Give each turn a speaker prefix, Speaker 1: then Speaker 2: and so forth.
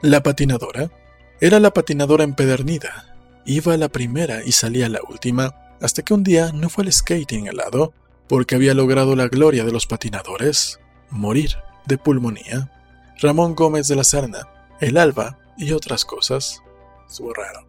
Speaker 1: La patinadora era la patinadora empedernida. Iba a la primera y salía a la última, hasta que un día no fue al skating helado porque había logrado la gloria de los patinadores, morir de pulmonía. Ramón Gómez de la Serna, el Alba y otras cosas. Estuvo raro.